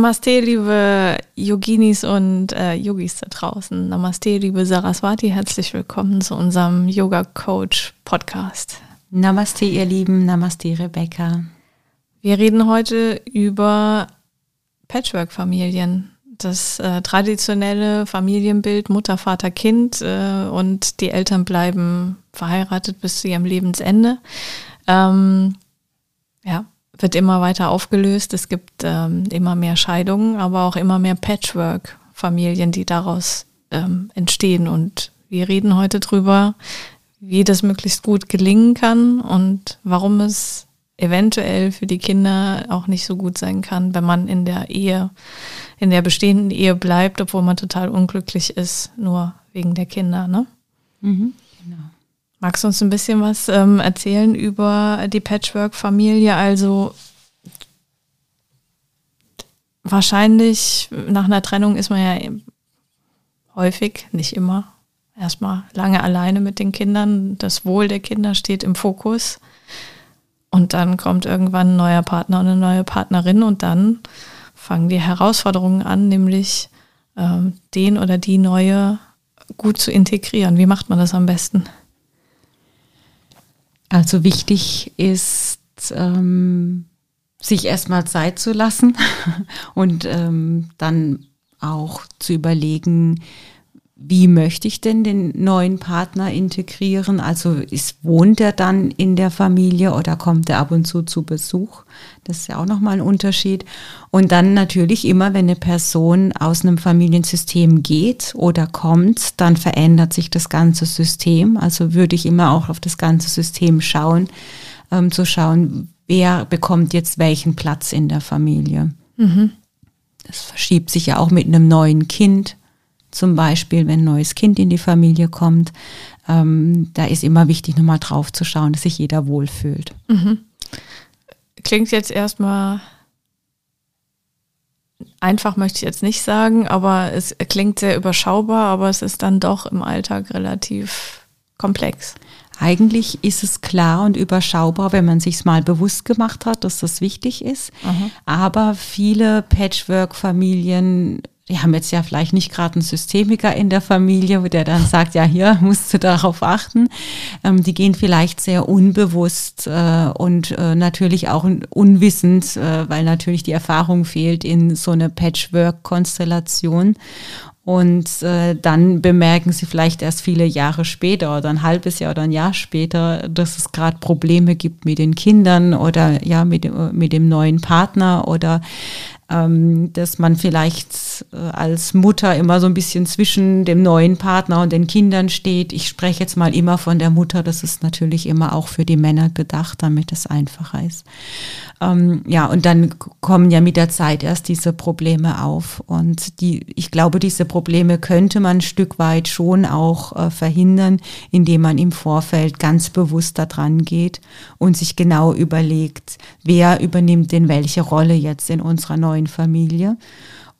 Namaste, liebe Yoginis und äh, Yogis da draußen. Namaste, liebe Saraswati. Herzlich willkommen zu unserem Yoga Coach Podcast. Namaste, ihr Lieben. Namaste, Rebecca. Wir reden heute über Patchwork-Familien. Das äh, traditionelle Familienbild Mutter, Vater, Kind äh, und die Eltern bleiben verheiratet bis zu ihrem Lebensende. Ähm, ja, wird immer weiter aufgelöst. Es gibt ähm, immer mehr Scheidungen, aber auch immer mehr Patchwork-Familien, die daraus ähm, entstehen. Und wir reden heute drüber, wie das möglichst gut gelingen kann und warum es eventuell für die Kinder auch nicht so gut sein kann, wenn man in der Ehe, in der bestehenden Ehe bleibt, obwohl man total unglücklich ist, nur wegen der Kinder. Ne? Mhm, genau. Magst du uns ein bisschen was ähm, erzählen über die Patchwork-Familie? Also wahrscheinlich nach einer Trennung ist man ja häufig, nicht immer, erstmal lange alleine mit den Kindern. Das Wohl der Kinder steht im Fokus. Und dann kommt irgendwann ein neuer Partner und eine neue Partnerin und dann fangen die Herausforderungen an, nämlich ähm, den oder die neue gut zu integrieren. Wie macht man das am besten? Also wichtig ist, ähm, sich erstmal Zeit zu lassen und ähm, dann auch zu überlegen, wie möchte ich denn den neuen Partner integrieren? Also ist, wohnt er dann in der Familie oder kommt er ab und zu zu Besuch? Das ist ja auch nochmal ein Unterschied. Und dann natürlich immer, wenn eine Person aus einem Familiensystem geht oder kommt, dann verändert sich das ganze System. Also würde ich immer auch auf das ganze System schauen, ähm, zu schauen, wer bekommt jetzt welchen Platz in der Familie. Mhm. Das verschiebt sich ja auch mit einem neuen Kind zum Beispiel, wenn ein neues Kind in die Familie kommt, ähm, da ist immer wichtig, nochmal drauf zu schauen, dass sich jeder wohlfühlt. Mhm. Klingt jetzt erstmal einfach, möchte ich jetzt nicht sagen, aber es klingt sehr überschaubar, aber es ist dann doch im Alltag relativ komplex. Eigentlich ist es klar und überschaubar, wenn man sich mal bewusst gemacht hat, dass das wichtig ist. Mhm. Aber viele Patchwork-Familien die haben jetzt ja vielleicht nicht gerade einen Systemiker in der Familie, der dann sagt, ja, hier musst du darauf achten. Ähm, die gehen vielleicht sehr unbewusst äh, und äh, natürlich auch unwissend, äh, weil natürlich die Erfahrung fehlt in so eine Patchwork-Konstellation. Und äh, dann bemerken sie vielleicht erst viele Jahre später oder ein halbes Jahr oder ein Jahr später, dass es gerade Probleme gibt mit den Kindern oder ja mit, mit dem neuen Partner oder ähm, dass man vielleicht äh, als Mutter immer so ein bisschen zwischen dem neuen Partner und den Kindern steht. Ich spreche jetzt mal immer von der Mutter, das ist natürlich immer auch für die Männer gedacht, damit es einfacher ist. Ähm, ja, und dann kommen ja mit der Zeit erst diese Probleme auf. Und die, ich glaube, diese Probleme könnte man ein Stück weit schon auch äh, verhindern, indem man im Vorfeld ganz bewusst daran geht und sich genau überlegt, wer übernimmt denn welche Rolle jetzt in unserer neuen Familie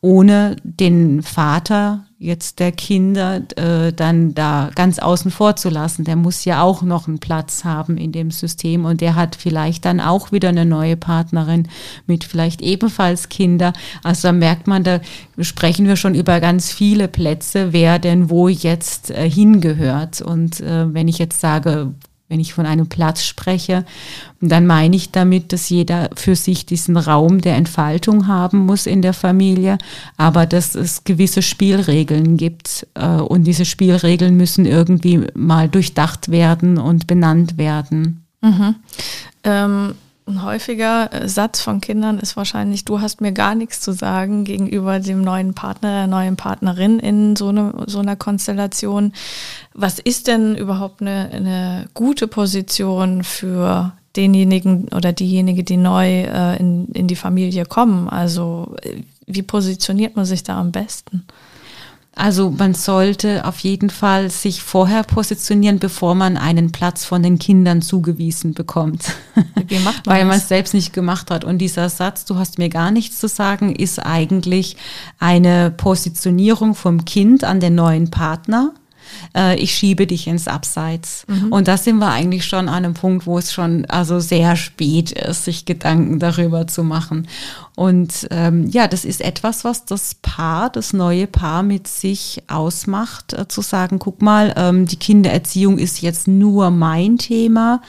ohne den Vater jetzt der Kinder äh, dann da ganz außen vor zu lassen. Der muss ja auch noch einen Platz haben in dem System und der hat vielleicht dann auch wieder eine neue Partnerin mit vielleicht ebenfalls Kinder. Also da merkt man, da sprechen wir schon über ganz viele Plätze, wer denn wo jetzt äh, hingehört. Und äh, wenn ich jetzt sage, wenn ich von einem Platz spreche, dann meine ich damit, dass jeder für sich diesen Raum der Entfaltung haben muss in der Familie, aber dass es gewisse Spielregeln gibt äh, und diese Spielregeln müssen irgendwie mal durchdacht werden und benannt werden. Mhm. Ähm, Ein häufiger äh, Satz von Kindern ist wahrscheinlich, du hast mir gar nichts zu sagen gegenüber dem neuen Partner, der neuen Partnerin in so, eine, so einer Konstellation. Was ist denn überhaupt eine, eine gute Position für denjenigen oder diejenige, die neu äh, in, in die Familie kommen? Also äh, wie positioniert man sich da am besten? Also man sollte auf jeden Fall sich vorher positionieren, bevor man einen Platz von den Kindern zugewiesen bekommt. Man Weil man es selbst nicht gemacht hat. Und dieser Satz, du hast mir gar nichts zu sagen, ist eigentlich eine Positionierung vom Kind an den neuen Partner äh, ich schiebe dich ins Abseits. Mhm. Und da sind wir eigentlich schon an einem Punkt, wo es schon also sehr spät ist, sich Gedanken darüber zu machen. Und ähm, ja, das ist etwas, was das Paar, das neue Paar mit sich ausmacht, äh, zu sagen, guck mal, ähm, die Kindererziehung ist jetzt nur mein Thema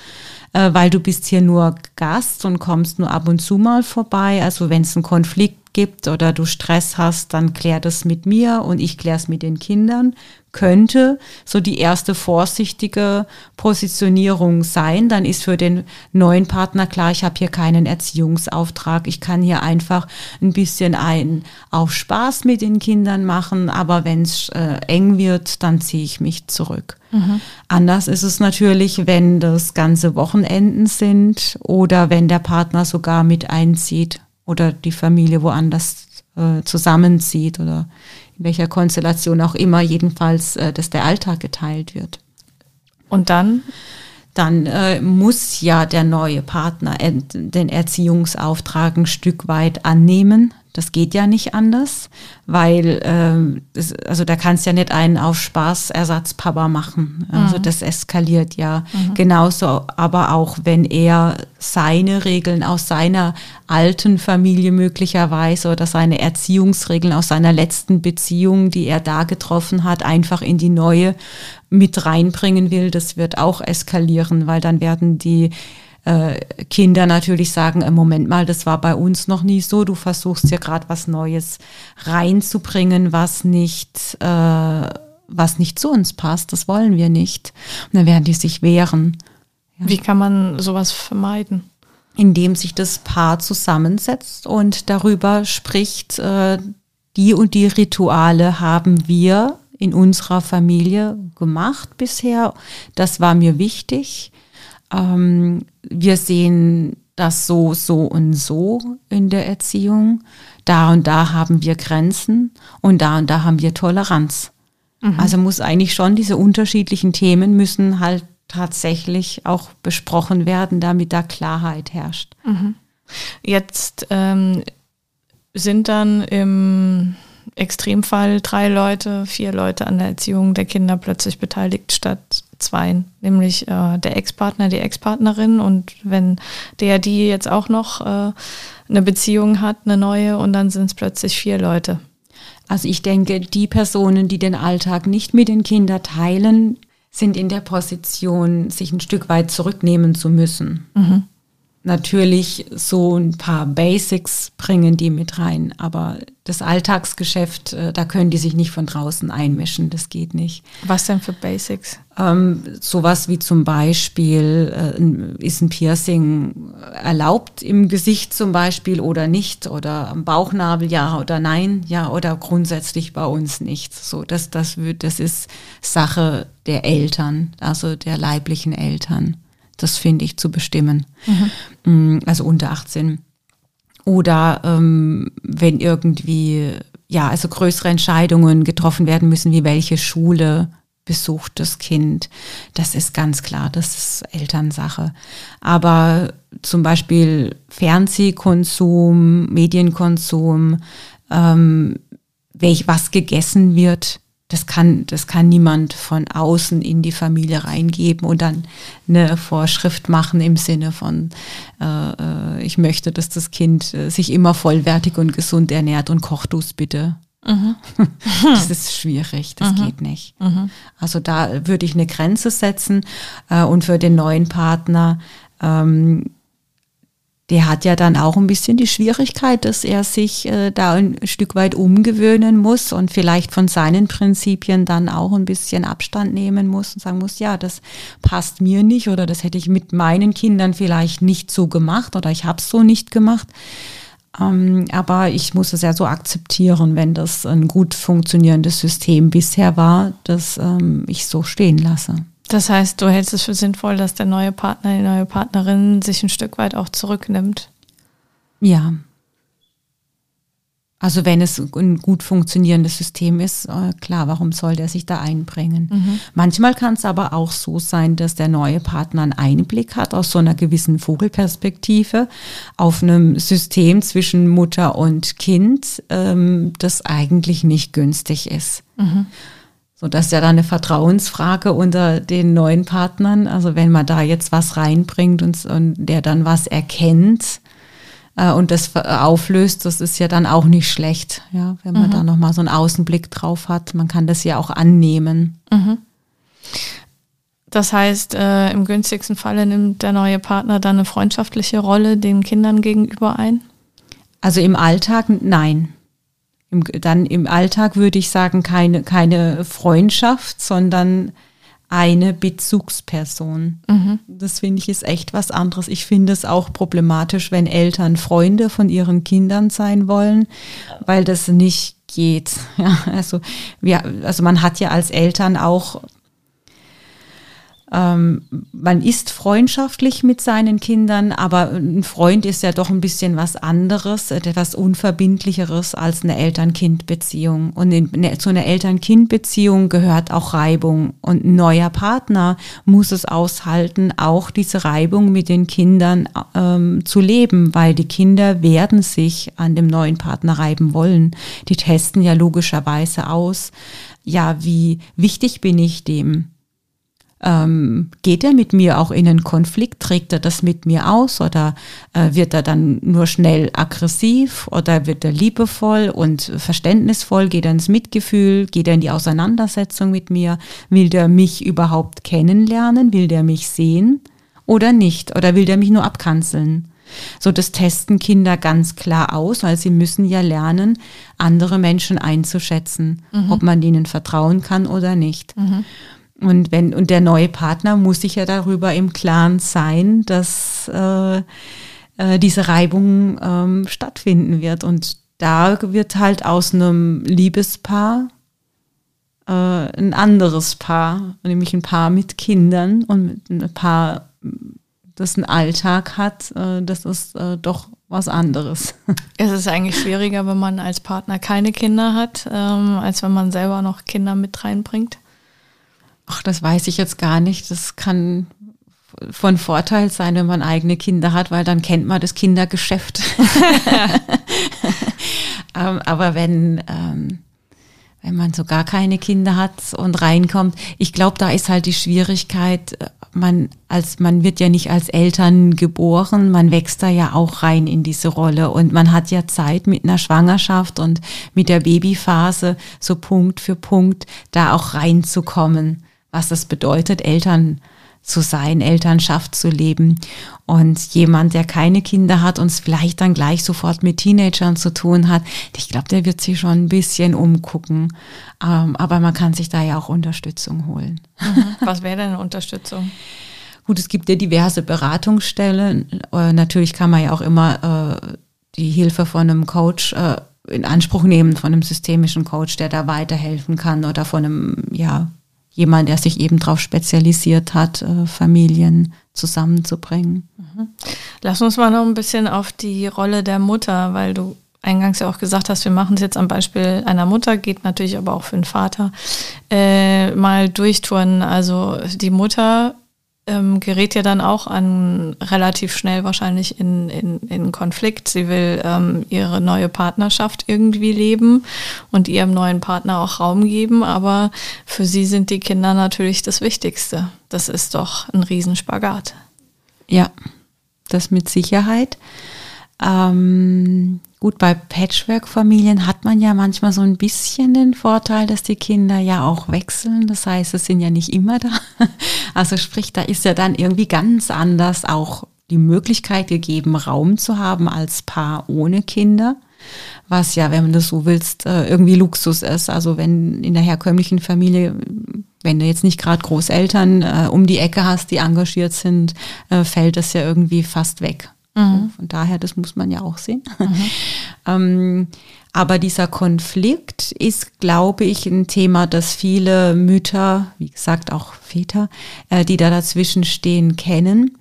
äh, weil du bist hier nur Gast und kommst nur ab und zu mal vorbei. Also wenn es einen Konflikt gibt oder du Stress hast, dann klär das mit mir und ich klär's mit den Kindern. Könnte so die erste vorsichtige Positionierung sein. Dann ist für den neuen Partner klar, ich habe hier keinen Erziehungsauftrag. Ich kann hier einfach ein bisschen ein auf Spaß mit den Kindern machen, aber wenn es äh, eng wird, dann ziehe ich mich zurück. Mhm. Anders ist es natürlich, wenn das ganze Wochenenden sind oder wenn der Partner sogar mit einzieht oder die Familie woanders äh, zusammenzieht oder in welcher Konstellation auch immer, jedenfalls, äh, dass der Alltag geteilt wird. Und dann? Dann äh, muss ja der neue Partner den Erziehungsauftrag ein Stück weit annehmen das geht ja nicht anders, weil ähm, das, also da kannst ja nicht einen auf Spaß Ersatzpapa machen. Also mhm. das eskaliert ja mhm. genauso. Aber auch wenn er seine Regeln aus seiner alten Familie möglicherweise oder seine Erziehungsregeln aus seiner letzten Beziehung, die er da getroffen hat, einfach in die neue mit reinbringen will, das wird auch eskalieren, weil dann werden die äh, Kinder natürlich sagen, im Moment mal, das war bei uns noch nie so, du versuchst ja gerade was Neues reinzubringen, was nicht, äh, was nicht zu uns passt, das wollen wir nicht. Und dann werden die sich wehren. Ja. Wie kann man sowas vermeiden? Indem sich das Paar zusammensetzt und darüber spricht, äh, die und die Rituale haben wir in unserer Familie gemacht bisher. Das war mir wichtig. Ähm, wir sehen das so, so und so in der Erziehung. Da und da haben wir Grenzen und da und da haben wir Toleranz. Mhm. Also muss eigentlich schon diese unterschiedlichen Themen müssen halt tatsächlich auch besprochen werden, damit da Klarheit herrscht. Mhm. Jetzt ähm, sind dann im Extremfall drei Leute, vier Leute an der Erziehung der Kinder plötzlich beteiligt statt zwei, nämlich äh, der Ex-Partner, die Ex-Partnerin und wenn der, die jetzt auch noch äh, eine Beziehung hat, eine neue und dann sind es plötzlich vier Leute. Also ich denke, die Personen, die den Alltag nicht mit den Kindern teilen, sind in der Position, sich ein Stück weit zurücknehmen zu müssen. Mhm natürlich so ein paar Basics bringen die mit rein, aber das Alltagsgeschäft, äh, da können die sich nicht von draußen einmischen, das geht nicht. Was denn für Basics? Ähm, sowas wie zum Beispiel, äh, ist ein Piercing erlaubt im Gesicht zum Beispiel oder nicht oder am Bauchnabel ja oder nein, ja oder grundsätzlich bei uns nicht. So, das, das, wird, das ist Sache der Eltern, also der leiblichen Eltern das finde ich zu bestimmen. Mhm. Also unter 18. Oder ähm, wenn irgendwie, ja, also größere Entscheidungen getroffen werden müssen, wie welche Schule besucht das Kind. Das ist ganz klar, das ist Elternsache. Aber zum Beispiel Fernsehkonsum, Medienkonsum, ähm, welch, was gegessen wird, das kann, das kann niemand von außen in die Familie reingeben und dann eine Vorschrift machen im Sinne von, äh, äh ich möchte, dass das Kind äh, sich immer vollwertig und gesund ernährt und kocht du es bitte. Mhm. Das ist schwierig, das mhm. geht nicht. Mhm. Also da würde ich eine Grenze setzen äh, und für den neuen Partner ähm, der hat ja dann auch ein bisschen die Schwierigkeit, dass er sich äh, da ein Stück weit umgewöhnen muss und vielleicht von seinen Prinzipien dann auch ein bisschen Abstand nehmen muss und sagen muss, ja, das passt mir nicht oder das hätte ich mit meinen Kindern vielleicht nicht so gemacht oder ich habe es so nicht gemacht. Ähm, aber ich muss es ja so akzeptieren, wenn das ein gut funktionierendes System bisher war, dass ähm, ich so stehen lasse. Das heißt, du hältst es für sinnvoll, dass der neue Partner, die neue Partnerin sich ein Stück weit auch zurücknimmt. Ja. Also wenn es ein gut funktionierendes System ist, äh, klar, warum soll der sich da einbringen? Mhm. Manchmal kann es aber auch so sein, dass der neue Partner einen Einblick hat aus so einer gewissen Vogelperspektive auf einem System zwischen Mutter und Kind, ähm, das eigentlich nicht günstig ist. Mhm. So, das ist ja dann eine Vertrauensfrage unter den neuen Partnern. Also wenn man da jetzt was reinbringt und, und der dann was erkennt äh, und das auflöst, das ist ja dann auch nicht schlecht, ja, wenn man mhm. da nochmal so einen Außenblick drauf hat. Man kann das ja auch annehmen. Mhm. Das heißt, äh, im günstigsten Falle nimmt der neue Partner dann eine freundschaftliche Rolle den Kindern gegenüber ein? Also im Alltag nein. Im, dann im Alltag würde ich sagen, keine, keine Freundschaft, sondern eine Bezugsperson. Mhm. Das finde ich ist echt was anderes. Ich finde es auch problematisch, wenn Eltern Freunde von ihren Kindern sein wollen, weil das nicht geht. Ja, also, wir, also man hat ja als Eltern auch ähm, man ist freundschaftlich mit seinen Kindern, aber ein Freund ist ja doch ein bisschen was anderes, etwas Unverbindlicheres als eine Eltern-Kind-Beziehung. Und in, ne, zu einer Eltern-Kind-Beziehung gehört auch Reibung. Und ein neuer Partner muss es aushalten, auch diese Reibung mit den Kindern ähm, zu leben, weil die Kinder werden sich an dem neuen Partner reiben wollen. Die testen ja logischerweise aus, ja, wie wichtig bin ich dem? Ähm, geht er mit mir auch in einen Konflikt? Trägt er das mit mir aus oder äh, wird er dann nur schnell aggressiv oder wird er liebevoll und verständnisvoll? Geht er ins Mitgefühl? Geht er in die Auseinandersetzung mit mir? Will der mich überhaupt kennenlernen? Will der mich sehen oder nicht? Oder will der mich nur abkanzeln? So, das testen Kinder ganz klar aus, weil sie müssen ja lernen, andere Menschen einzuschätzen, mhm. ob man ihnen vertrauen kann oder nicht. Mhm. Und wenn, und der neue Partner muss sich ja darüber im Klaren sein, dass äh, äh, diese Reibung ähm, stattfinden wird. Und da wird halt aus einem Liebespaar äh, ein anderes Paar, nämlich ein Paar mit Kindern und ein Paar, das einen Alltag hat, äh, das ist äh, doch was anderes. Es ist eigentlich schwieriger, wenn man als Partner keine Kinder hat, ähm, als wenn man selber noch Kinder mit reinbringt. Ach, das weiß ich jetzt gar nicht. Das kann von Vorteil sein, wenn man eigene Kinder hat, weil dann kennt man das Kindergeschäft. Ähm, aber wenn, ähm, wenn man so gar keine Kinder hat und reinkommt, ich glaube, da ist halt die Schwierigkeit, man als man wird ja nicht als Eltern geboren, man wächst da ja auch rein in diese Rolle und man hat ja Zeit mit einer Schwangerschaft und mit der Babyphase so Punkt für Punkt da auch reinzukommen was das bedeutet, Eltern zu sein, Elternschaft zu leben. Und jemand, der keine Kinder hat und es vielleicht dann gleich sofort mit Teenagern zu tun hat, ich glaube, der wird sich schon ein bisschen umgucken. Ähm, aber man kann sich da ja auch Unterstützung holen. Mhm. Was wäre denn Unterstützung? Gut, es gibt ja diverse Beratungsstellen. Äh, natürlich kann man ja auch immer äh, die Hilfe von einem Coach äh, in Anspruch nehmen, von einem systemischen Coach, der da weiterhelfen kann oder von einem, ja, jemand, der sich eben darauf spezialisiert hat, äh, Familien zusammenzubringen. Mhm. Lass uns mal noch ein bisschen auf die Rolle der Mutter, weil du eingangs ja auch gesagt hast, wir machen es jetzt am Beispiel einer Mutter, geht natürlich aber auch für den Vater, äh, mal durchtouren. Also die Mutter ähm, gerät ja dann auch an relativ schnell wahrscheinlich in, in, in Konflikt. Sie will ähm, ihre neue Partnerschaft irgendwie leben und ihrem neuen Partner auch Raum geben, aber für sie sind die Kinder natürlich das Wichtigste. Das ist doch ein Riesenspagat. Ja, das mit Sicherheit. Ähm, gut, bei Patchwork-Familien hat man ja manchmal so ein bisschen den Vorteil, dass die Kinder ja auch wechseln. Das heißt, es sind ja nicht immer da. Also sprich, da ist ja dann irgendwie ganz anders auch die Möglichkeit gegeben, Raum zu haben als Paar ohne Kinder was ja, wenn du so willst, äh, irgendwie Luxus ist. Also wenn in der herkömmlichen Familie, wenn du jetzt nicht gerade Großeltern äh, um die Ecke hast, die engagiert sind, äh, fällt das ja irgendwie fast weg. Mhm. Von daher, das muss man ja auch sehen. Mhm. ähm, aber dieser Konflikt ist, glaube ich, ein Thema, das viele Mütter, wie gesagt auch Väter, äh, die da dazwischen stehen, kennen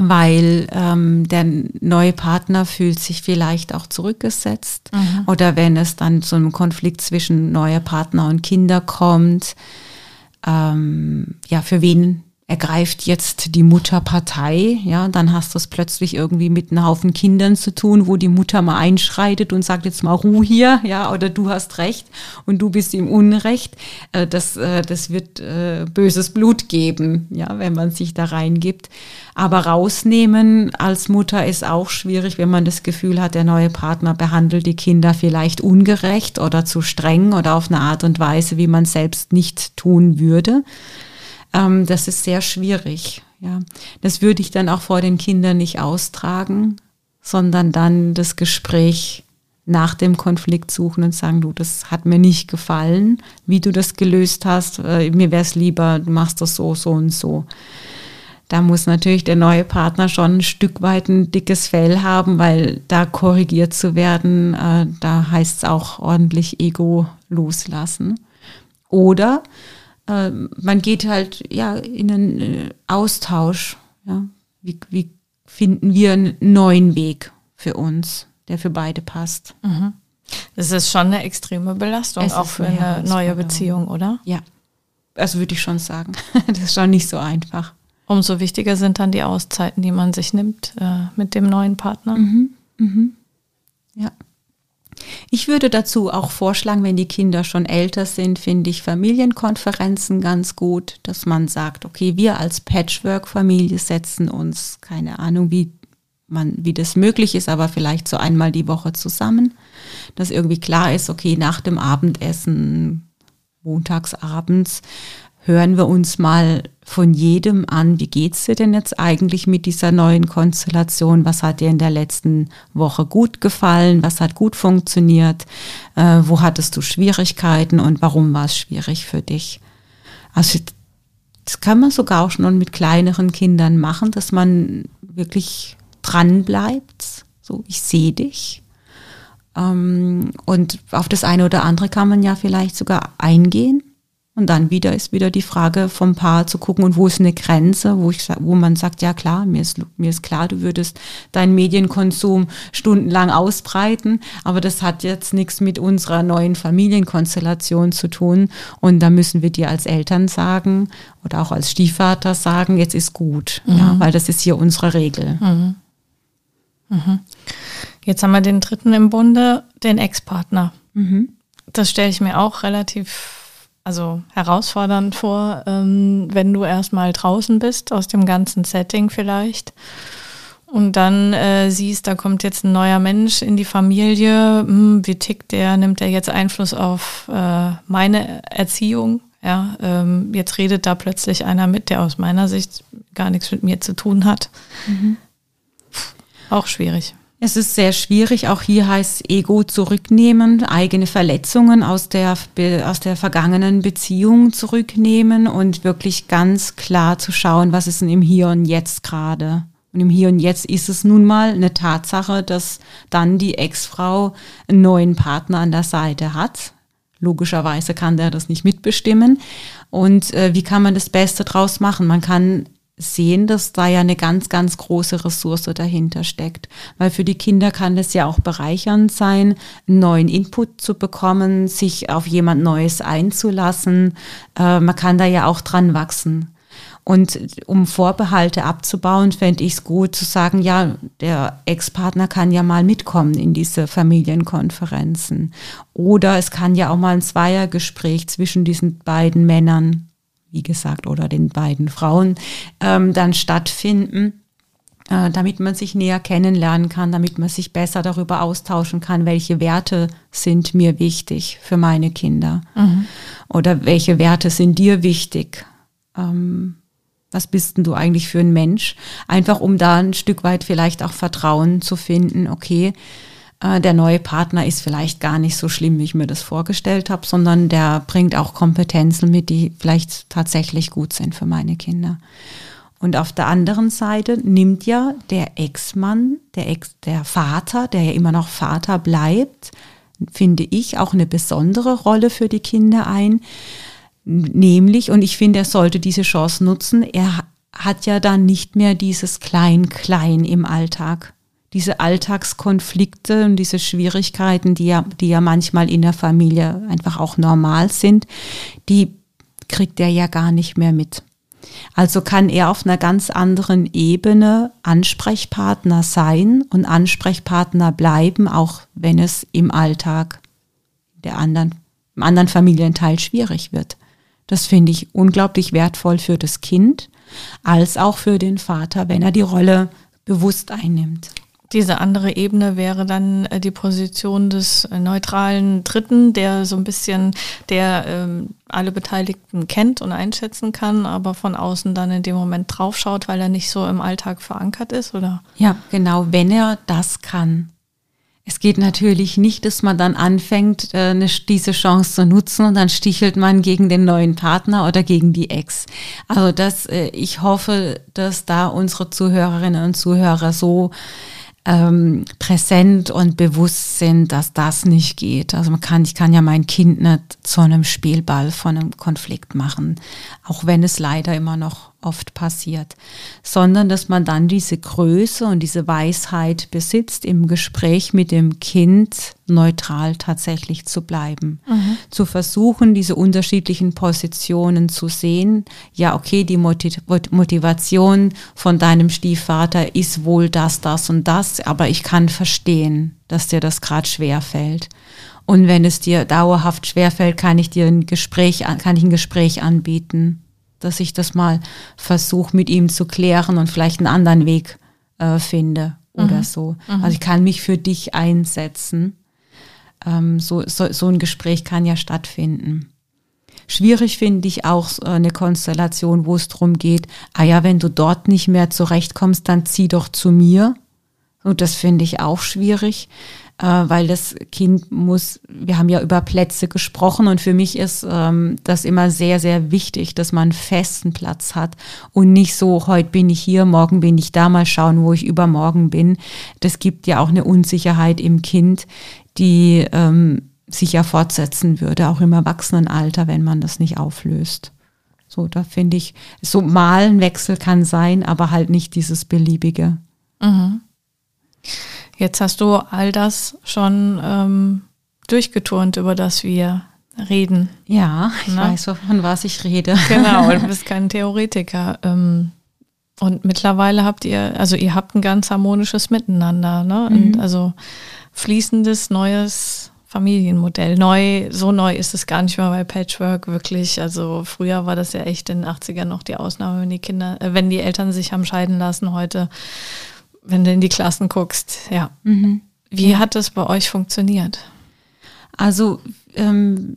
weil ähm, der neue Partner fühlt sich vielleicht auch zurückgesetzt mhm. oder wenn es dann zu einem Konflikt zwischen neuer Partner und Kinder kommt, ähm, ja, für wen ergreift jetzt die Mutterpartei, ja, dann hast du es plötzlich irgendwie mit einem Haufen Kindern zu tun, wo die Mutter mal einschreitet und sagt jetzt mal Ruhe hier, ja, oder du hast recht und du bist im Unrecht. Äh, das, äh, das wird äh, böses Blut geben, ja, wenn man sich da reingibt. Aber rausnehmen als Mutter ist auch schwierig, wenn man das Gefühl hat, der neue Partner behandelt die Kinder vielleicht ungerecht oder zu streng oder auf eine Art und Weise, wie man selbst nicht tun würde. Ähm, das ist sehr schwierig. Ja, das würde ich dann auch vor den Kindern nicht austragen, sondern dann das Gespräch nach dem Konflikt suchen und sagen, du, das hat mir nicht gefallen, wie du das gelöst hast. Äh, mir wäre es lieber, du machst das so, so und so. Da muss natürlich der neue Partner schon ein Stück weit ein dickes Fell haben, weil da korrigiert zu werden, äh, da heißt es auch ordentlich Ego loslassen. Oder äh, man geht halt ja in einen äh, Austausch. Ja? Wie, wie finden wir einen neuen Weg für uns, der für beide passt? Mhm. Das ist schon eine extreme Belastung, es auch für eine neue Beziehung, oder? Ja, also würde ich schon sagen. das ist schon nicht so einfach. Umso wichtiger sind dann die Auszeiten, die man sich nimmt äh, mit dem neuen Partner. Mhm. Mhm. Ja. Ich würde dazu auch vorschlagen, wenn die Kinder schon älter sind, finde ich Familienkonferenzen ganz gut, dass man sagt, okay, wir als Patchwork-Familie setzen uns, keine Ahnung, wie man, wie das möglich ist, aber vielleicht so einmal die Woche zusammen, dass irgendwie klar ist, okay, nach dem Abendessen, montagsabends, hören wir uns mal von jedem an, wie geht's dir denn jetzt eigentlich mit dieser neuen Konstellation? Was hat dir in der letzten Woche gut gefallen? Was hat gut funktioniert? Äh, wo hattest du Schwierigkeiten und warum war es schwierig für dich? Also das kann man sogar auch schon mit kleineren Kindern machen, dass man wirklich dran bleibt. So, ich sehe dich. Ähm, und auf das eine oder andere kann man ja vielleicht sogar eingehen und dann wieder ist wieder die Frage vom Paar zu gucken, und wo ist eine Grenze, wo, ich, wo man sagt, ja klar, mir ist, mir ist klar, du würdest deinen Medienkonsum stundenlang ausbreiten, aber das hat jetzt nichts mit unserer neuen Familienkonstellation zu tun. Und da müssen wir dir als Eltern sagen oder auch als Stiefvater sagen, jetzt ist gut, mhm. ja, weil das ist hier unsere Regel. Mhm. Mhm. Jetzt haben wir den dritten im Bunde, den Ex-Partner. Mhm. Das stelle ich mir auch relativ also herausfordernd vor, ähm, wenn du erstmal draußen bist aus dem ganzen Setting vielleicht und dann äh, siehst, da kommt jetzt ein neuer Mensch in die Familie, hm, wie tickt der, nimmt der jetzt Einfluss auf äh, meine Erziehung? Ja, ähm, jetzt redet da plötzlich einer mit, der aus meiner Sicht gar nichts mit mir zu tun hat. Mhm. Auch schwierig. Es ist sehr schwierig. Auch hier heißt Ego zurücknehmen, eigene Verletzungen aus der, aus der vergangenen Beziehung zurücknehmen und wirklich ganz klar zu schauen, was ist denn im Hier und Jetzt gerade. Und im Hier und Jetzt ist es nun mal eine Tatsache, dass dann die Ex-Frau einen neuen Partner an der Seite hat. Logischerweise kann der das nicht mitbestimmen. Und äh, wie kann man das Beste draus machen? Man kann sehen, dass da ja eine ganz, ganz große Ressource dahinter steckt. Weil für die Kinder kann es ja auch bereichernd sein, einen neuen Input zu bekommen, sich auf jemand Neues einzulassen. Äh, man kann da ja auch dran wachsen. Und um Vorbehalte abzubauen, fände ich es gut zu sagen, ja, der Ex-Partner kann ja mal mitkommen in diese Familienkonferenzen. Oder es kann ja auch mal ein Zweiergespräch zwischen diesen beiden Männern wie gesagt, oder den beiden Frauen ähm, dann stattfinden, äh, damit man sich näher kennenlernen kann, damit man sich besser darüber austauschen kann, welche Werte sind mir wichtig für meine Kinder mhm. oder welche Werte sind dir wichtig. Ähm, Was bist denn du eigentlich für ein Mensch? Einfach um da ein Stück weit vielleicht auch Vertrauen zu finden, okay, äh, der neue Partner ist vielleicht gar nicht so schlimm, wie ich mir das vorgestellt habe, sondern der bringt auch Kompetenzen mit, die vielleicht tatsächlich gut sind für meine Kinder. Und auf der anderen Seite nimmt ja der Ex-Mann, der, Ex, der Vater, der ja immer noch Vater bleibt, finde ich, auch eine besondere Rolle für die Kinder ein. Nämlich, und ich finde, er sollte diese Chance nutzen, er hat ja dann nicht mehr dieses Klein-Klein im Alltag. Diese Alltagskonflikte und diese Schwierigkeiten, die ja, die ja manchmal in der Familie einfach auch normal sind, die kriegt er ja gar nicht mehr mit. Also kann er auf einer ganz anderen Ebene Ansprechpartner sein und Ansprechpartner bleiben, auch wenn es im Alltag der anderen, im anderen Familienteil schwierig wird. Das finde ich unglaublich wertvoll für das Kind, als auch für den Vater, wenn er die Rolle bewusst einnimmt. Diese andere Ebene wäre dann äh, die Position des äh, neutralen Dritten, der so ein bisschen, der ähm, alle Beteiligten kennt und einschätzen kann, aber von außen dann in dem Moment draufschaut, weil er nicht so im Alltag verankert ist, oder? Ja, genau, wenn er das kann. Es geht natürlich nicht, dass man dann anfängt, äh, diese Chance zu nutzen und dann stichelt man gegen den neuen Partner oder gegen die Ex. Also das, ich hoffe, dass da unsere Zuhörerinnen und Zuhörer so ähm, präsent und bewusst sind, dass das nicht geht. Also man kann, ich kann ja mein Kind nicht zu einem Spielball von einem Konflikt machen, auch wenn es leider immer noch oft passiert, sondern dass man dann diese Größe und diese Weisheit besitzt, im Gespräch mit dem Kind neutral tatsächlich zu bleiben, mhm. zu versuchen, diese unterschiedlichen Positionen zu sehen. Ja, okay, die Motivation von deinem Stiefvater ist wohl das, das und das, aber ich kann verstehen, dass dir das gerade schwer fällt. Und wenn es dir dauerhaft schwer fällt, kann ich dir ein Gespräch, kann ich ein Gespräch anbieten dass ich das mal versuche mit ihm zu klären und vielleicht einen anderen Weg äh, finde oder mhm. so. Mhm. Also ich kann mich für dich einsetzen. Ähm, so, so, so ein Gespräch kann ja stattfinden. Schwierig finde ich auch eine Konstellation, wo es darum geht, ah ja, wenn du dort nicht mehr zurechtkommst, dann zieh doch zu mir. Und das finde ich auch schwierig äh, weil das Kind muss, wir haben ja über Plätze gesprochen und für mich ist ähm, das immer sehr, sehr wichtig, dass man festen Platz hat und nicht so, heute bin ich hier, morgen bin ich da, mal schauen, wo ich übermorgen bin. Das gibt ja auch eine Unsicherheit im Kind, die ähm, sich ja fortsetzen würde, auch im Erwachsenenalter, wenn man das nicht auflöst. So, da finde ich, so mal ein Wechsel kann sein, aber halt nicht dieses beliebige. Mhm. Jetzt hast du all das schon ähm, durchgeturnt, über das wir reden. Ja, ich Na? weiß, von was ich rede. Genau, du bist kein Theoretiker. Ähm, und mittlerweile habt ihr, also ihr habt ein ganz harmonisches Miteinander, ne? Mhm. also fließendes, neues Familienmodell. Neu, so neu ist es gar nicht mehr bei Patchwork wirklich. Also früher war das ja echt in den 80ern noch die Ausnahme, wenn die Kinder, äh, wenn die Eltern sich haben scheiden lassen. Heute wenn du in die Klassen guckst, ja. Mhm. Wie hat das bei euch funktioniert? Also ähm,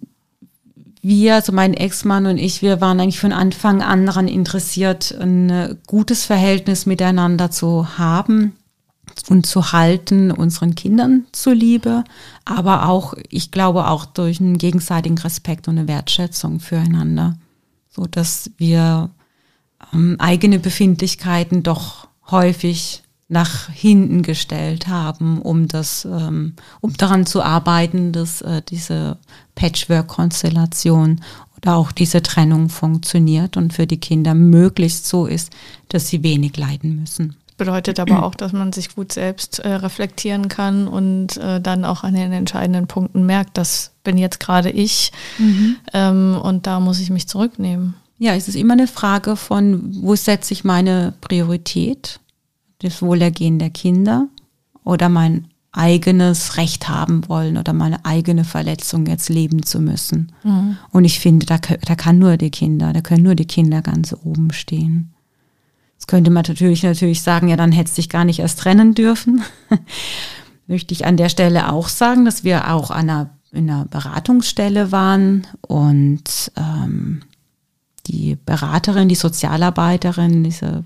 wir, also mein Ex-Mann und ich, wir waren eigentlich von Anfang an daran interessiert, ein gutes Verhältnis miteinander zu haben und zu halten, unseren Kindern zuliebe, aber auch, ich glaube, auch durch einen gegenseitigen Respekt und eine Wertschätzung füreinander, so dass wir ähm, eigene Befindlichkeiten doch häufig nach hinten gestellt haben, um das, ähm, um daran zu arbeiten, dass äh, diese Patchwork-Konstellation oder auch diese Trennung funktioniert und für die Kinder möglichst so ist, dass sie wenig leiden müssen. Bedeutet aber auch, dass man sich gut selbst äh, reflektieren kann und äh, dann auch an den entscheidenden Punkten merkt, das bin jetzt gerade ich mhm. ähm, und da muss ich mich zurücknehmen. Ja, es ist immer eine Frage von, wo setze ich meine Priorität das Wohlergehen der Kinder oder mein eigenes Recht haben wollen oder meine eigene Verletzung jetzt leben zu müssen. Mhm. Und ich finde, da, da kann nur die Kinder, da können nur die Kinder ganz oben stehen. Jetzt könnte man natürlich natürlich sagen, ja, dann hätte dich gar nicht erst trennen dürfen. Möchte ich an der Stelle auch sagen, dass wir auch an einer, in einer Beratungsstelle waren und ähm, die Beraterin, die Sozialarbeiterin, diese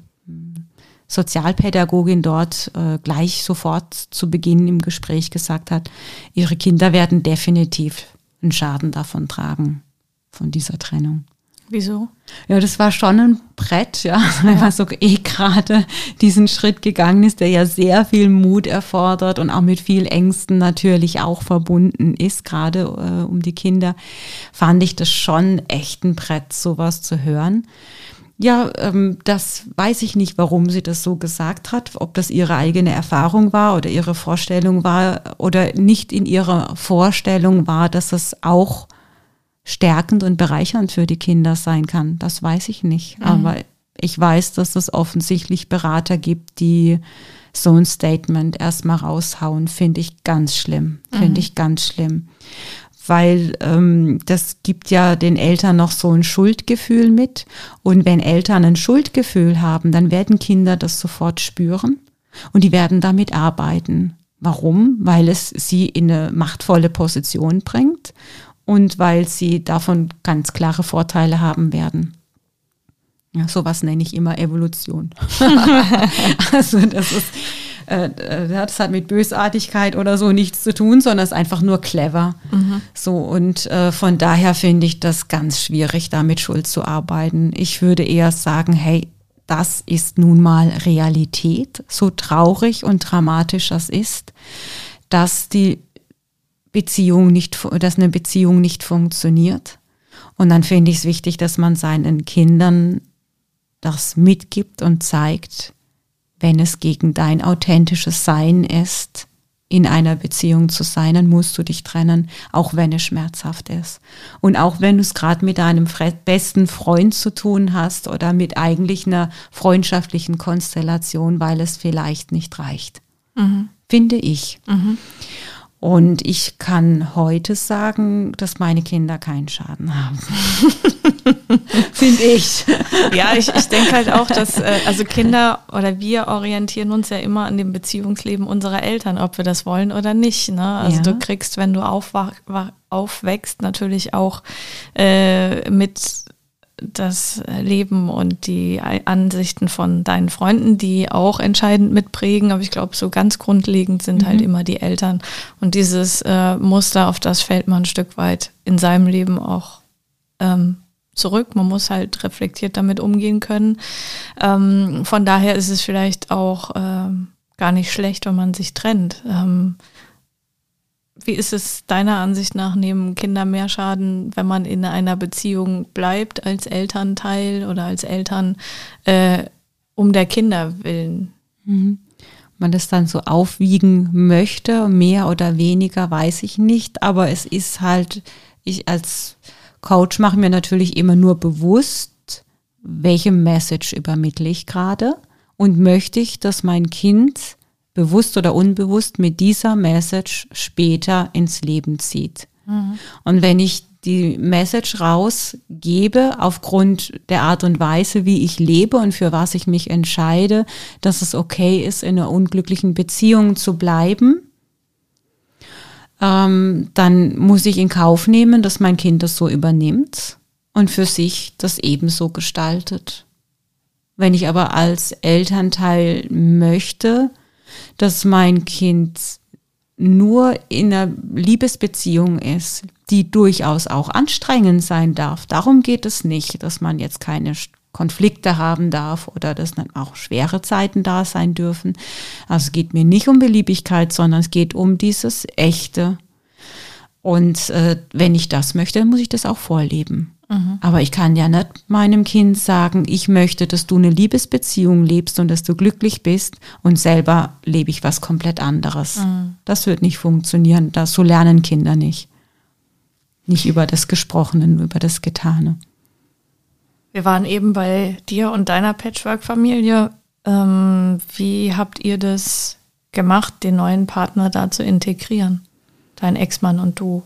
Sozialpädagogin dort äh, gleich sofort zu Beginn im Gespräch gesagt hat, ihre Kinder werden definitiv einen Schaden davon tragen, von dieser Trennung. Wieso? Ja, das war schon ein Brett, ja, wenn man so eh gerade diesen Schritt gegangen ist, der ja sehr viel Mut erfordert und auch mit viel Ängsten natürlich auch verbunden ist, gerade äh, um die Kinder, fand ich das schon echt ein Brett, sowas zu hören. Ja, ähm, das weiß ich nicht, warum sie das so gesagt hat, ob das ihre eigene Erfahrung war oder ihre Vorstellung war oder nicht in ihrer Vorstellung war, dass es auch stärkend und bereichernd für die Kinder sein kann. Das weiß ich nicht. Mhm. Aber ich weiß, dass es offensichtlich Berater gibt, die so ein Statement erstmal raushauen. Finde ich ganz schlimm. Finde mhm. ich ganz schlimm. Weil ähm, das gibt ja den Eltern noch so ein Schuldgefühl mit. Und wenn Eltern ein Schuldgefühl haben, dann werden Kinder das sofort spüren und die werden damit arbeiten. Warum? Weil es sie in eine machtvolle Position bringt und weil sie davon ganz klare Vorteile haben werden. Ja, sowas nenne ich immer Evolution. also das ist, äh, äh, das hat mit Bösartigkeit oder so nichts zu tun, sondern ist einfach nur clever. Mhm. So und äh, von daher finde ich das ganz schwierig, da mit Schuld zu arbeiten. Ich würde eher sagen, hey, das ist nun mal Realität, so traurig und dramatisch das ist, dass die Beziehung nicht, dass eine Beziehung nicht funktioniert. Und dann finde ich es wichtig, dass man seinen Kindern das mitgibt und zeigt, wenn es gegen dein authentisches Sein ist, in einer Beziehung zu sein, dann musst du dich trennen, auch wenn es schmerzhaft ist. Und auch wenn du es gerade mit deinem besten Freund zu tun hast oder mit eigentlich einer freundschaftlichen Konstellation, weil es vielleicht nicht reicht. Mhm. Finde ich. Mhm. Und ich kann heute sagen, dass meine Kinder keinen Schaden haben. Finde ich. Ja, ich, ich denke halt auch, dass äh, also Kinder oder wir orientieren uns ja immer an dem Beziehungsleben unserer Eltern, ob wir das wollen oder nicht. Ne? Also ja. du kriegst, wenn du aufwach, aufwächst, natürlich auch äh, mit das Leben und die Ansichten von deinen Freunden, die auch entscheidend mitprägen. Aber ich glaube, so ganz grundlegend sind halt mhm. halt immer die Eltern. Und dieses äh, Muster, auf das fällt man ein Stück weit in seinem Leben auch ähm, zurück. Man muss halt reflektiert damit umgehen können. Ähm, von daher ist es vielleicht auch ähm, gar nicht schlecht, wenn man sich trennt. Ähm, wie ist es deiner Ansicht nach, nehmen Kinder mehr Schaden, wenn man in einer Beziehung bleibt als Elternteil oder als Eltern äh, um der Kinder willen? Mhm. Man das dann so aufwiegen möchte, mehr oder weniger, weiß ich nicht. Aber es ist halt, ich als Coach mache mir natürlich immer nur bewusst, welche Message übermittle ich gerade und möchte ich, dass mein Kind bewusst oder unbewusst mit dieser Message später ins Leben zieht. Mhm. Und wenn ich die Message rausgebe aufgrund der Art und Weise, wie ich lebe und für was ich mich entscheide, dass es okay ist, in einer unglücklichen Beziehung zu bleiben, ähm, dann muss ich in Kauf nehmen, dass mein Kind das so übernimmt und für sich das ebenso gestaltet. Wenn ich aber als Elternteil möchte, dass mein Kind nur in einer Liebesbeziehung ist, die durchaus auch anstrengend sein darf. Darum geht es nicht, dass man jetzt keine Konflikte haben darf oder dass dann auch schwere Zeiten da sein dürfen. Also es geht mir nicht um Beliebigkeit, sondern es geht um dieses Echte. Und äh, wenn ich das möchte, dann muss ich das auch vorleben. Mhm. Aber ich kann ja nicht meinem Kind sagen, ich möchte, dass du eine Liebesbeziehung lebst und dass du glücklich bist und selber lebe ich was komplett anderes. Mhm. Das wird nicht funktionieren. Das, so lernen Kinder nicht. Nicht über das Gesprochene, nur über das Getane. Wir waren eben bei dir und deiner Patchwork-Familie. Ähm, wie habt ihr das gemacht, den neuen Partner da zu integrieren? Dein Ex-Mann und du?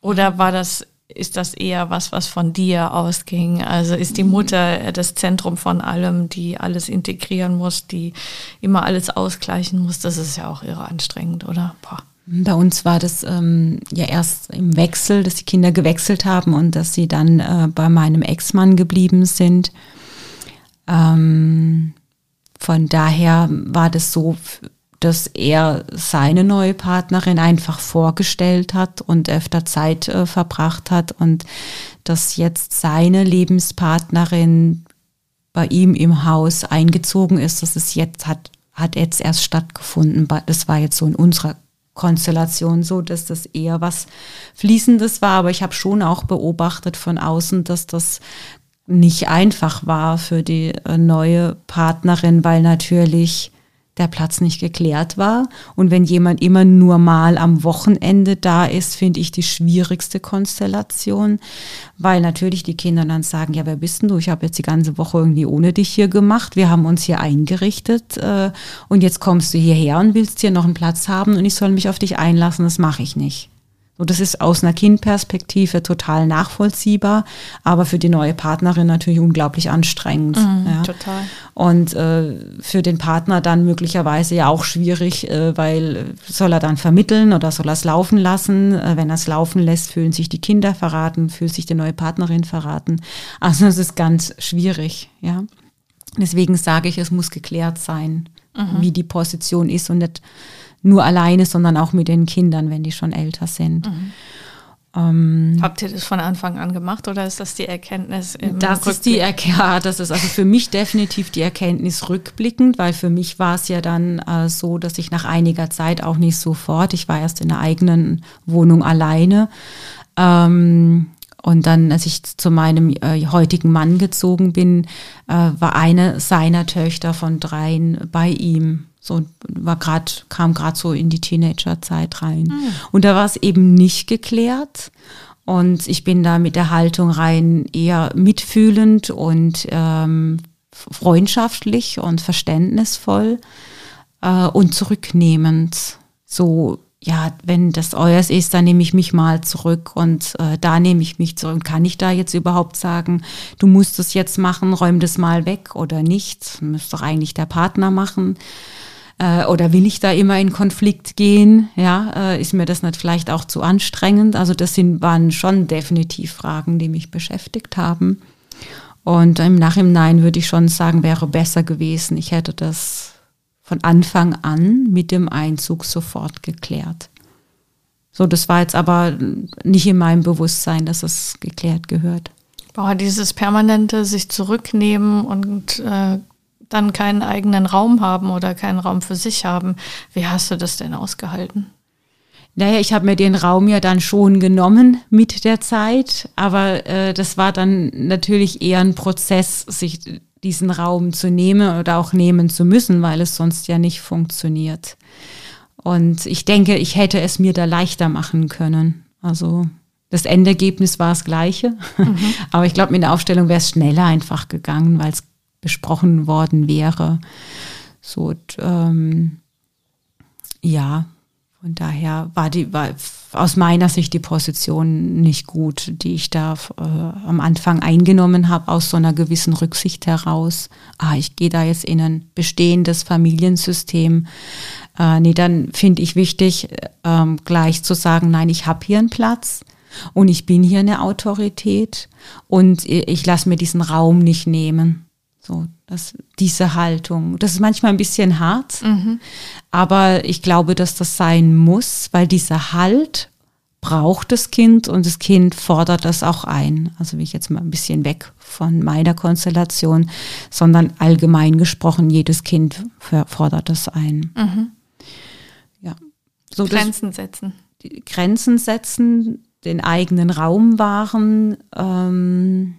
Oder war das ist das eher was, was von dir ausging? Also ist die Mutter das Zentrum von allem, die alles integrieren muss, die immer alles ausgleichen muss? Das ist ja auch irre anstrengend, oder? Boah. Bei uns war das ähm, ja erst im Wechsel, dass die Kinder gewechselt haben und dass sie dann äh, bei meinem Ex-Mann geblieben sind. Ähm, von daher war das so, dass er seine neue Partnerin einfach vorgestellt hat und öfter Zeit äh, verbracht hat und dass jetzt seine Lebenspartnerin bei ihm im Haus eingezogen ist. Das ist jetzt hat hat jetzt erst stattgefunden. Das war jetzt so in unserer Konstellation so, dass das eher was Fließendes war. Aber ich habe schon auch beobachtet von außen, dass das nicht einfach war für die äh, neue Partnerin, weil natürlich der Platz nicht geklärt war. Und wenn jemand immer nur mal am Wochenende da ist, finde ich die schwierigste Konstellation, weil natürlich die Kinder dann sagen, ja, wer bist denn du? Ich habe jetzt die ganze Woche irgendwie ohne dich hier gemacht. Wir haben uns hier eingerichtet äh, und jetzt kommst du hierher und willst hier noch einen Platz haben und ich soll mich auf dich einlassen. Das mache ich nicht. So, das ist aus einer Kindperspektive total nachvollziehbar, aber für die neue Partnerin natürlich unglaublich anstrengend. Mhm, ja. Total. Und äh, für den Partner dann möglicherweise ja auch schwierig, äh, weil soll er dann vermitteln oder soll er es laufen lassen? Äh, wenn er es laufen lässt, fühlen sich die Kinder verraten, fühlt sich die neue Partnerin verraten. Also es ist ganz schwierig, ja. Deswegen sage ich, es muss geklärt sein, mhm. wie die Position ist und nicht nur alleine, sondern auch mit den Kindern, wenn die schon älter sind. Mhm. Ähm, Habt ihr das von Anfang an gemacht oder ist das die Erkenntnis im Das Rückblick? ist die Erkenntnis, ja, das ist also für mich definitiv die Erkenntnis rückblickend, weil für mich war es ja dann äh, so, dass ich nach einiger Zeit auch nicht sofort, ich war erst in der eigenen Wohnung alleine. Ähm, und dann, als ich zu meinem äh, heutigen Mann gezogen bin, äh, war eine seiner Töchter von dreien bei ihm. So war grad, kam gerade so in die Teenagerzeit rein. Mhm. Und da war es eben nicht geklärt. Und ich bin da mit der Haltung rein eher mitfühlend und ähm, freundschaftlich und verständnisvoll äh, und zurücknehmend. So, ja, wenn das euers ist, dann nehme ich mich mal zurück und äh, da nehme ich mich zurück. Kann ich da jetzt überhaupt sagen, du musst es jetzt machen, räum das mal weg oder nicht? Müsste doch eigentlich der Partner machen äh, oder will ich da immer in Konflikt gehen? Ja, äh, ist mir das nicht vielleicht auch zu anstrengend? Also das sind, waren schon definitiv Fragen, die mich beschäftigt haben. Und im Nachhinein würde ich schon sagen, wäre besser gewesen. Ich hätte das von Anfang an mit dem Einzug sofort geklärt. So, das war jetzt aber nicht in meinem Bewusstsein, dass es geklärt gehört. Boah, dieses permanente sich zurücknehmen und äh, dann keinen eigenen Raum haben oder keinen Raum für sich haben. Wie hast du das denn ausgehalten? Naja, ich habe mir den Raum ja dann schon genommen mit der Zeit, aber äh, das war dann natürlich eher ein Prozess, sich diesen Raum zu nehmen oder auch nehmen zu müssen, weil es sonst ja nicht funktioniert. Und ich denke, ich hätte es mir da leichter machen können. Also das Endergebnis war das gleiche, mhm. aber ich glaube, mit der Aufstellung wäre es schneller einfach gegangen, weil es besprochen worden wäre. So, ähm, ja, von daher war die, war aus meiner Sicht die Position nicht gut, die ich da äh, am Anfang eingenommen habe, aus so einer gewissen Rücksicht heraus. Ah, ich gehe da jetzt in ein bestehendes Familiensystem. Äh, nee, dann finde ich wichtig, äh, gleich zu sagen, nein, ich habe hier einen Platz und ich bin hier eine Autorität und ich lasse mir diesen Raum nicht nehmen. So, das, diese Haltung. Das ist manchmal ein bisschen hart, mhm. aber ich glaube, dass das sein muss, weil dieser Halt braucht das Kind und das Kind fordert das auch ein. Also wie ich jetzt mal ein bisschen weg von meiner Konstellation, sondern allgemein gesprochen, jedes Kind fordert das ein. Mhm. Ja. So Grenzen setzen. Grenzen setzen, den eigenen Raum wahren, ähm,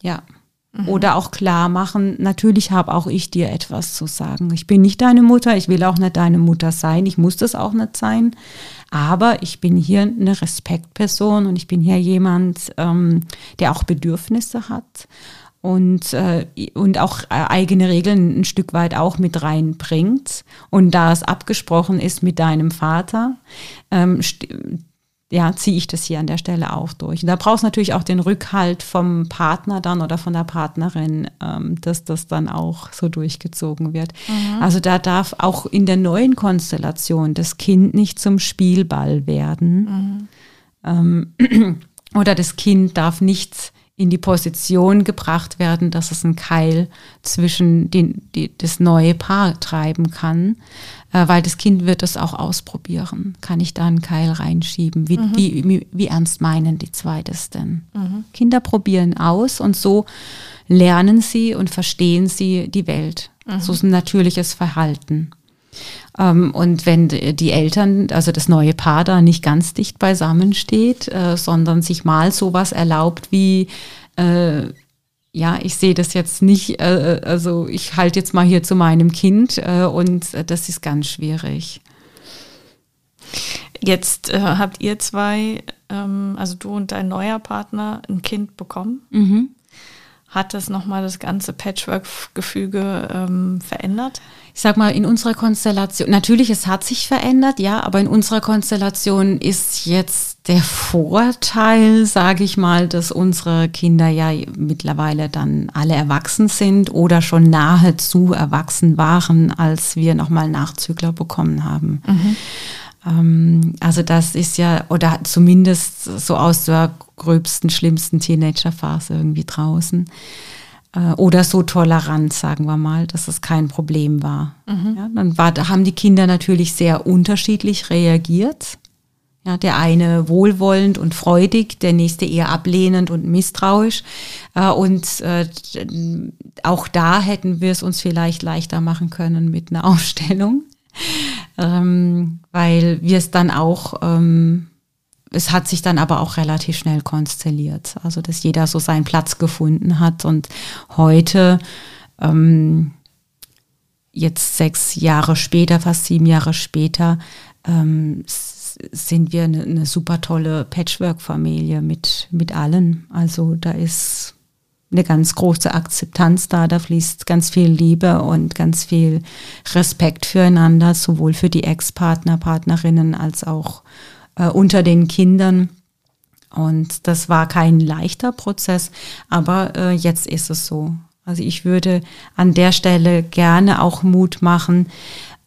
ja. Mhm. Oder auch klar machen, natürlich habe auch ich dir etwas zu sagen. Ich bin nicht deine Mutter, ich will auch nicht deine Mutter sein, ich muss das auch nicht sein. Aber ich bin hier eine Respektperson und ich bin hier jemand, ähm, der auch Bedürfnisse hat und, äh, und auch äh, eigene Regeln ein Stück weit auch mit reinbringt. Und da es abgesprochen ist mit deinem Vater, ähm, ja, ziehe ich das hier an der Stelle auch durch. Und da brauchst du natürlich auch den Rückhalt vom Partner dann oder von der Partnerin, ähm, dass das dann auch so durchgezogen wird. Mhm. Also da darf auch in der neuen Konstellation das Kind nicht zum Spielball werden. Mhm. Ähm, oder das Kind darf nicht in die Position gebracht werden, dass es einen Keil zwischen den, die, das neue Paar treiben kann, äh, weil das Kind wird es auch ausprobieren. Kann ich da einen Keil reinschieben? Wie, mhm. wie, wie, ernst meinen die zwei das denn? Mhm. Kinder probieren aus und so lernen sie und verstehen sie die Welt. Mhm. So ist ein natürliches Verhalten. Ähm, und wenn die Eltern, also das neue Paar da nicht ganz dicht beisammen steht, äh, sondern sich mal sowas erlaubt wie, äh, ja, ich sehe das jetzt nicht, äh, also ich halte jetzt mal hier zu meinem Kind äh, und äh, das ist ganz schwierig. Jetzt äh, habt ihr zwei, ähm, also du und dein neuer Partner, ein Kind bekommen. Mhm. Hat das nochmal das ganze Patchwork-Gefüge ähm, verändert? ich sag mal, in unserer Konstellation, natürlich, es hat sich verändert, ja, aber in unserer Konstellation ist jetzt der Vorteil, sage ich mal, dass unsere Kinder ja mittlerweile dann alle erwachsen sind oder schon nahezu erwachsen waren, als wir nochmal Nachzügler bekommen haben. Mhm. Ähm, also das ist ja, oder zumindest so aus der gröbsten, schlimmsten Teenagerphase irgendwie draußen. Äh, oder so tolerant, sagen wir mal, dass es kein Problem war. Mhm. Ja, dann war, haben die Kinder natürlich sehr unterschiedlich reagiert. Ja, der eine wohlwollend und freudig, der nächste eher ablehnend und misstrauisch. Äh, und äh, auch da hätten wir es uns vielleicht leichter machen können mit einer Aufstellung, ähm, weil wir es dann auch ähm, es hat sich dann aber auch relativ schnell konstelliert. Also, dass jeder so seinen Platz gefunden hat. Und heute, ähm, jetzt sechs Jahre später, fast sieben Jahre später, ähm, sind wir eine, eine super tolle Patchwork-Familie mit, mit allen. Also da ist eine ganz große Akzeptanz da, da fließt ganz viel Liebe und ganz viel Respekt füreinander, sowohl für die Ex-Partner, Partnerinnen als auch äh, unter den Kindern. Und das war kein leichter Prozess, aber äh, jetzt ist es so. Also ich würde an der Stelle gerne auch Mut machen,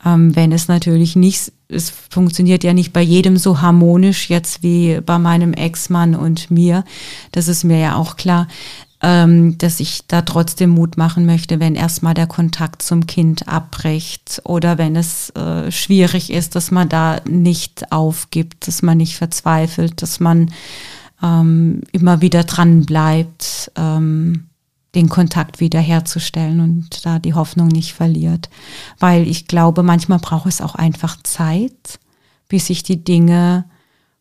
ähm, wenn es natürlich nicht, es funktioniert ja nicht bei jedem so harmonisch jetzt wie bei meinem Ex-Mann und mir. Das ist mir ja auch klar ähm, dass ich da trotzdem Mut machen möchte, wenn erstmal der Kontakt zum Kind abbricht oder wenn es äh, schwierig ist, dass man da nicht aufgibt, dass man nicht verzweifelt, dass man ähm, immer wieder dran bleibt, ähm, den Kontakt wiederherzustellen und da die Hoffnung nicht verliert. Weil ich glaube, manchmal braucht es auch einfach Zeit, bis sich die Dinge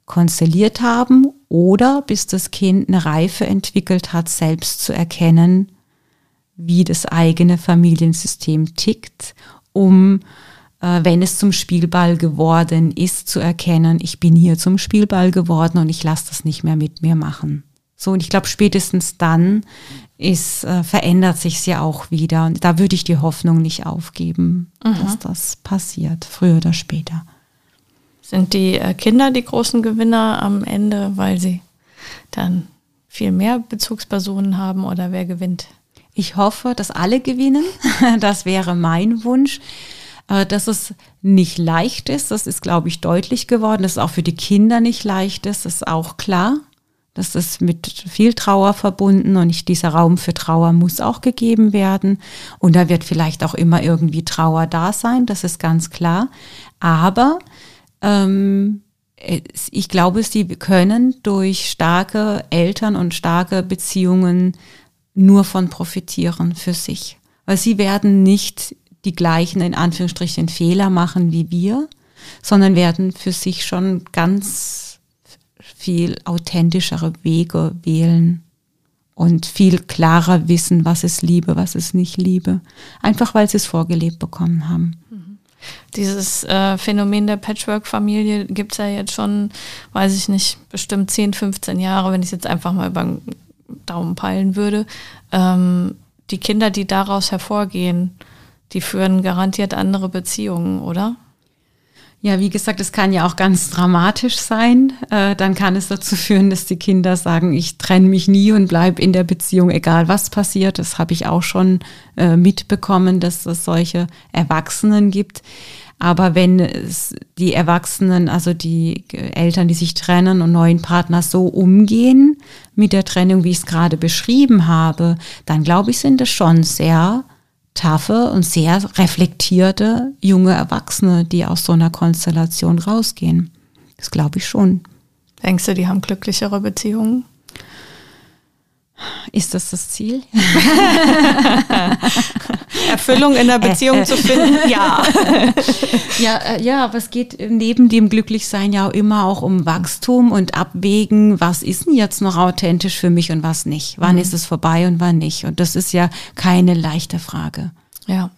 konstelliert haben oder bis das Kind eine Reife entwickelt hat, selbst zu erkennen, wie das eigene Familiensystem tickt, um, äh, wenn es zum Spielball geworden ist, zu erkennen, ich bin hier zum Spielball geworden und ich lasse das nicht mehr mit mir machen. So, und ich glaube, spätestens dann ist, äh, verändert sich ja auch wieder. Und da würde ich die Hoffnung nicht aufgeben, mhm. dass das passiert, früher oder später. Sind die äh, Kinder die großen Gewinner am Ende, weil sie dann viel mehr Bezugspersonen haben oder wer gewinnt? Ich hoffe, dass alle gewinnen. Das wäre mein Wunsch. Äh, dass es nicht leicht ist, das ist, glaube ich, deutlich geworden. Dass es auch für die Kinder nicht leicht ist, ist auch klar. Das ist mit viel Trauer verbunden und ich, dieser Raum für Trauer muss auch gegeben werden. Und da wird vielleicht auch immer irgendwie Trauer da sein, das ist ganz klar. Aber ähm, ich glaube, sie können durch starke Eltern und starke Beziehungen nur von profitieren für sich. Weil sie werden nicht die gleichen, in Anführungsstrichen, Fehler machen wie wir, sondern werden für sich schon ganz viel authentischere Wege wählen und viel klarer wissen, was ist Liebe, was ist nicht Liebe. Einfach weil sie es vorgelebt bekommen haben. Dieses äh, Phänomen der Patchwork-Familie gibt es ja jetzt schon, weiß ich nicht, bestimmt 10, 15 Jahre, wenn ich es jetzt einfach mal über den Daumen peilen würde. Ähm, die Kinder, die daraus hervorgehen, die führen garantiert andere Beziehungen, oder? Ja, wie gesagt, es kann ja auch ganz dramatisch sein. Äh, dann kann es dazu führen, dass die Kinder sagen, ich trenne mich nie und bleibe in der Beziehung, egal was passiert. Das habe ich auch schon äh, mitbekommen, dass es solche Erwachsenen gibt. Aber wenn es die Erwachsenen, also die Eltern, die sich trennen und neuen Partner so umgehen mit der Trennung, wie ich es gerade beschrieben habe, dann glaube ich, sind es schon sehr taffe und sehr reflektierte junge Erwachsene, die aus so einer Konstellation rausgehen. Das glaube ich schon. Denkst du, die haben glücklichere Beziehungen? Ist das das Ziel? Erfüllung in der Beziehung zu finden? Ja. ja, äh, ja, aber es geht neben dem Glücklichsein ja auch immer auch um Wachstum und Abwägen, was ist denn jetzt noch authentisch für mich und was nicht? Wann mhm. ist es vorbei und wann nicht? Und das ist ja keine leichte Frage. Ja.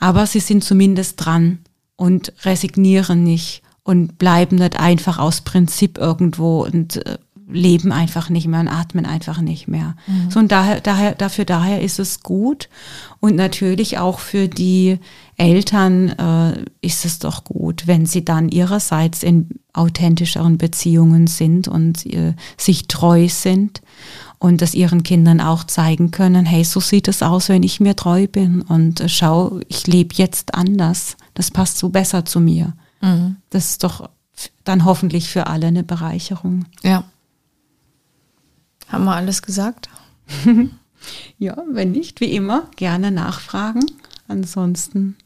Aber sie sind zumindest dran und resignieren nicht und bleiben nicht einfach aus Prinzip irgendwo und äh, leben einfach nicht mehr und atmen einfach nicht mehr. Mhm. So und daher, daher, dafür daher ist es gut. Und natürlich auch für die Eltern äh, ist es doch gut, wenn sie dann ihrerseits in authentischeren Beziehungen sind und äh, sich treu sind und das ihren Kindern auch zeigen können, hey, so sieht es aus, wenn ich mir treu bin und äh, schau, ich lebe jetzt anders. Das passt so besser zu mir. Mhm. Das ist doch dann hoffentlich für alle eine Bereicherung. Ja. Haben wir alles gesagt? ja, wenn nicht, wie immer, gerne nachfragen. Ansonsten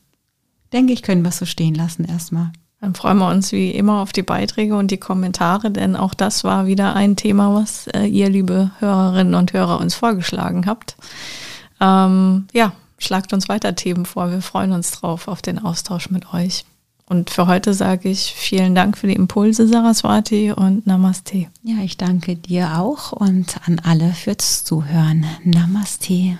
denke ich, können wir es so stehen lassen erstmal. Dann freuen wir uns wie immer auf die Beiträge und die Kommentare, denn auch das war wieder ein Thema, was äh, ihr, liebe Hörerinnen und Hörer, uns vorgeschlagen habt. Ähm, ja, schlagt uns weiter Themen vor. Wir freuen uns drauf auf den Austausch mit euch. Und für heute sage ich vielen Dank für die Impulse, Saraswati, und Namaste. Ja, ich danke dir auch und an alle fürs Zuhören. Namaste.